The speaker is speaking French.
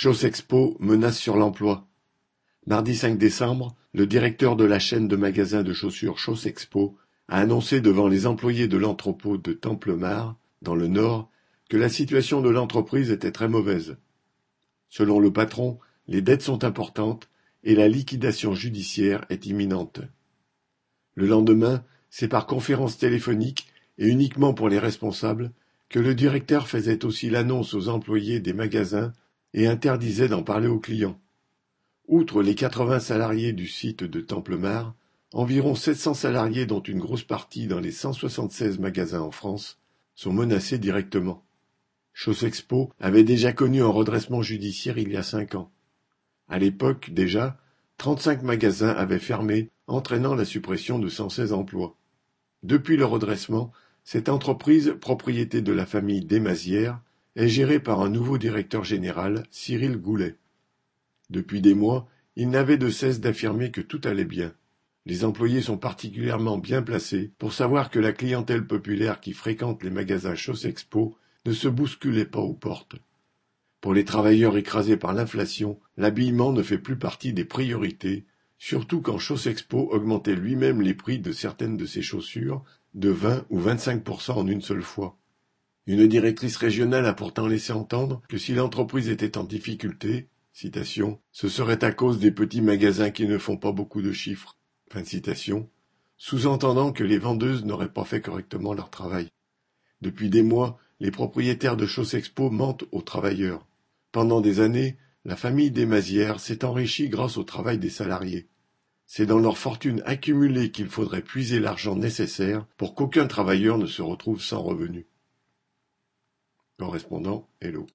Chaussexpo menace sur l'emploi. Mardi 5 décembre, le directeur de la chaîne de magasins de chaussures Chaussexpo a annoncé devant les employés de l'entrepôt de Templemar, dans le Nord, que la situation de l'entreprise était très mauvaise. Selon le patron, les dettes sont importantes et la liquidation judiciaire est imminente. Le lendemain, c'est par conférence téléphonique et uniquement pour les responsables que le directeur faisait aussi l'annonce aux employés des magasins et interdisait d'en parler aux clients. Outre les 80 salariés du site de Templemar, environ 700 salariés dont une grosse partie dans les 176 magasins en France sont menacés directement. Chaussexpo avait déjà connu un redressement judiciaire il y a cinq ans. À l'époque, déjà, 35 magasins avaient fermé, entraînant la suppression de 116 emplois. Depuis le redressement, cette entreprise, propriété de la famille Desmazières, est géré par un nouveau directeur général, Cyril Goulet. Depuis des mois, il n'avait de cesse d'affirmer que tout allait bien. Les employés sont particulièrement bien placés pour savoir que la clientèle populaire qui fréquente les magasins Chaussexpo ne se bousculait pas aux portes. Pour les travailleurs écrasés par l'inflation, l'habillement ne fait plus partie des priorités, surtout quand Chaussexpo augmentait lui-même les prix de certaines de ses chaussures de 20 ou 25% en une seule fois. Une directrice régionale a pourtant laissé entendre que si l'entreprise était en difficulté, ce serait à cause des petits magasins qui ne font pas beaucoup de chiffres, sous-entendant que les vendeuses n'auraient pas fait correctement leur travail. Depuis des mois, les propriétaires de Chaussexpo mentent aux travailleurs. Pendant des années, la famille Desmazières s'est enrichie grâce au travail des salariés. C'est dans leur fortune accumulée qu'il faudrait puiser l'argent nécessaire pour qu'aucun travailleur ne se retrouve sans revenu. Correspondant Hello